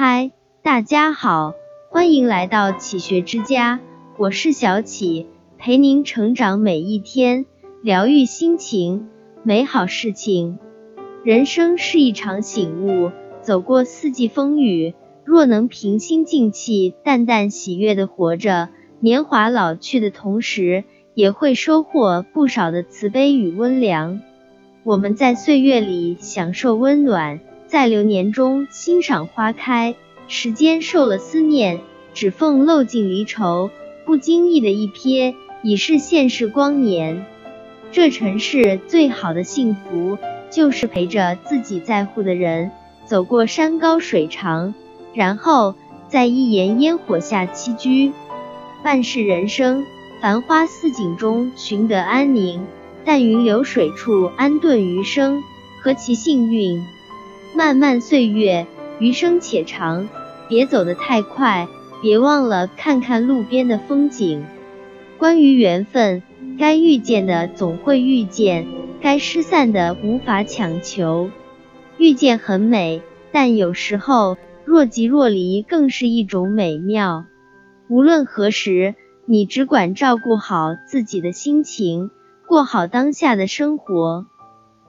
嗨，大家好，欢迎来到启学之家，我是小启，陪您成长每一天，疗愈心情，美好事情。人生是一场醒悟，走过四季风雨，若能平心静气、淡淡喜悦的活着，年华老去的同时，也会收获不少的慈悲与温良。我们在岁月里享受温暖。在流年中欣赏花开，时间受了思念，指缝漏尽离愁，不经意的一瞥，已是现世光年。这尘世最好的幸福，就是陪着自己在乎的人，走过山高水长，然后在一檐烟火下栖居。半世人生，繁花似锦中寻得安宁，淡云流水处安顿余生，何其幸运！漫漫岁月，余生且长，别走得太快，别忘了看看路边的风景。关于缘分，该遇见的总会遇见，该失散的无法强求。遇见很美，但有时候若即若离更是一种美妙。无论何时，你只管照顾好自己的心情，过好当下的生活。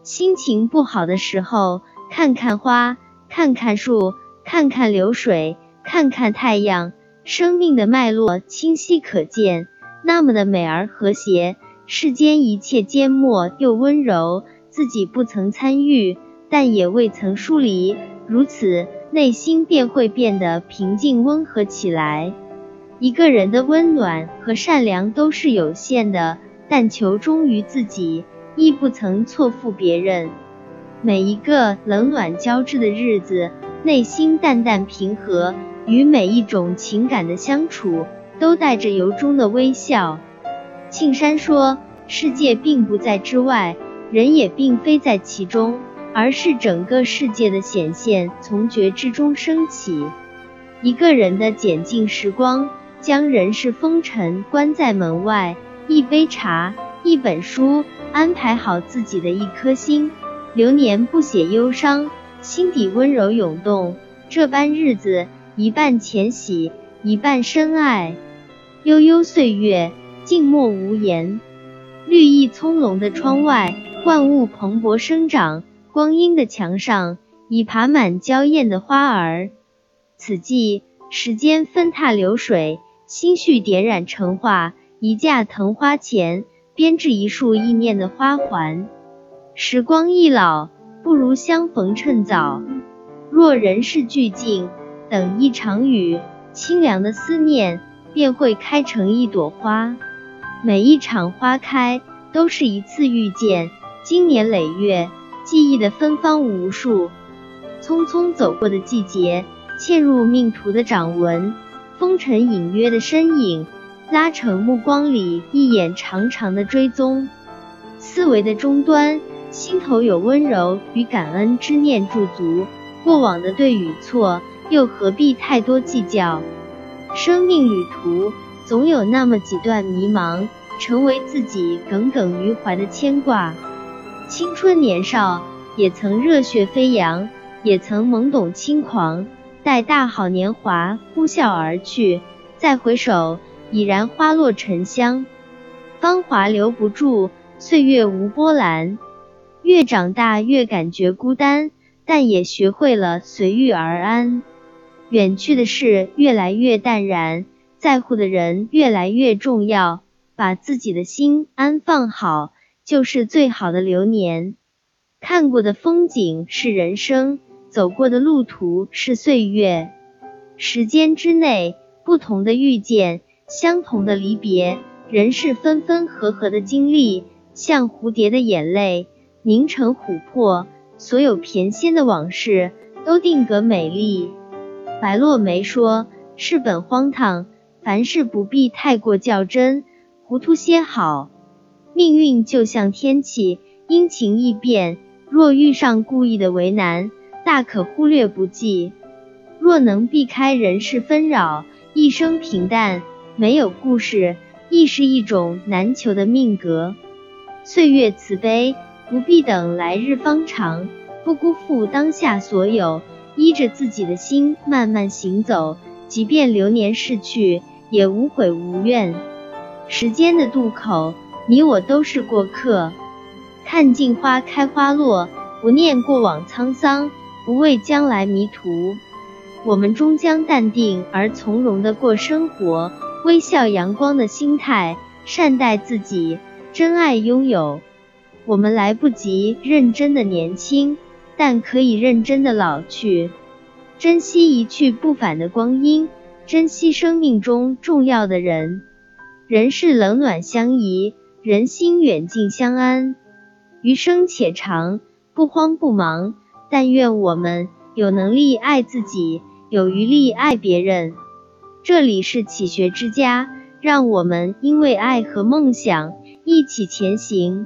心情不好的时候。看看花，看看树，看看流水，看看太阳，生命的脉络清晰可见，那么的美而和谐。世间一切缄默又温柔，自己不曾参与，但也未曾疏离，如此内心便会变得平静温和起来。一个人的温暖和善良都是有限的，但求忠于自己，亦不曾错付别人。每一个冷暖交织的日子，内心淡淡平和，与每一种情感的相处，都带着由衷的微笑。庆山说：“世界并不在之外，人也并非在其中，而是整个世界的显现从觉知中升起。一个人的简静时光，将人世风尘关在门外，一杯茶，一本书，安排好自己的一颗心。”流年不写忧伤，心底温柔涌动。这般日子，一半浅喜，一半深爱。悠悠岁月，静默无言。绿意葱茏的窗外，万物蓬勃生长。光阴的墙上，已爬满娇艳的花儿。此际，时间分沓流水，心绪点染成画。一架藤花前，编织一束意念的花环。时光易老，不如相逢趁早。若人世俱静，等一场雨，清凉的思念便会开成一朵花。每一场花开，都是一次遇见。经年累月，记忆的芬芳无数。匆匆走过的季节，嵌入命途的掌纹。风尘隐约的身影，拉成目光里一眼长长的追踪。思维的终端。心头有温柔与感恩之念驻足，过往的对与错，又何必太多计较？生命旅途总有那么几段迷茫，成为自己耿耿于怀的牵挂。青春年少，也曾热血飞扬，也曾懵懂轻狂。待大好年华呼啸而去，再回首，已然花落沉香。芳华留不住，岁月无波澜。越长大越感觉孤单，但也学会了随遇而安。远去的事越来越淡然，在乎的人越来越重要。把自己的心安放好，就是最好的流年。看过的风景是人生，走过的路途是岁月。时间之内，不同的遇见，相同的离别，人是分分合合的经历，像蝴蝶的眼泪。凝成琥珀，所有翩跹的往事都定格美丽。白落梅说：“事本荒唐，凡事不必太过较真，糊涂些好。命运就像天气，阴晴易变。若遇上故意的为难，大可忽略不计。若能避开人世纷扰，一生平淡，没有故事，亦是一种难求的命格。岁月慈悲。”不必等来日方长，不辜负当下所有，依着自己的心慢慢行走，即便流年逝去，也无悔无怨。时间的渡口，你我都是过客。看尽花开花落，不念过往沧桑，不畏将来迷途。我们终将淡定而从容的过生活，微笑阳光的心态，善待自己，真爱拥有。我们来不及认真的年轻。但可以认真的老去，珍惜一去不返的光阴，珍惜生命中重要的人。人世冷暖相宜，人心远近相安。余生且长，不慌不忙。但愿我们有能力爱自己，有余力爱别人。这里是启学之家，让我们因为爱和梦想一起前行。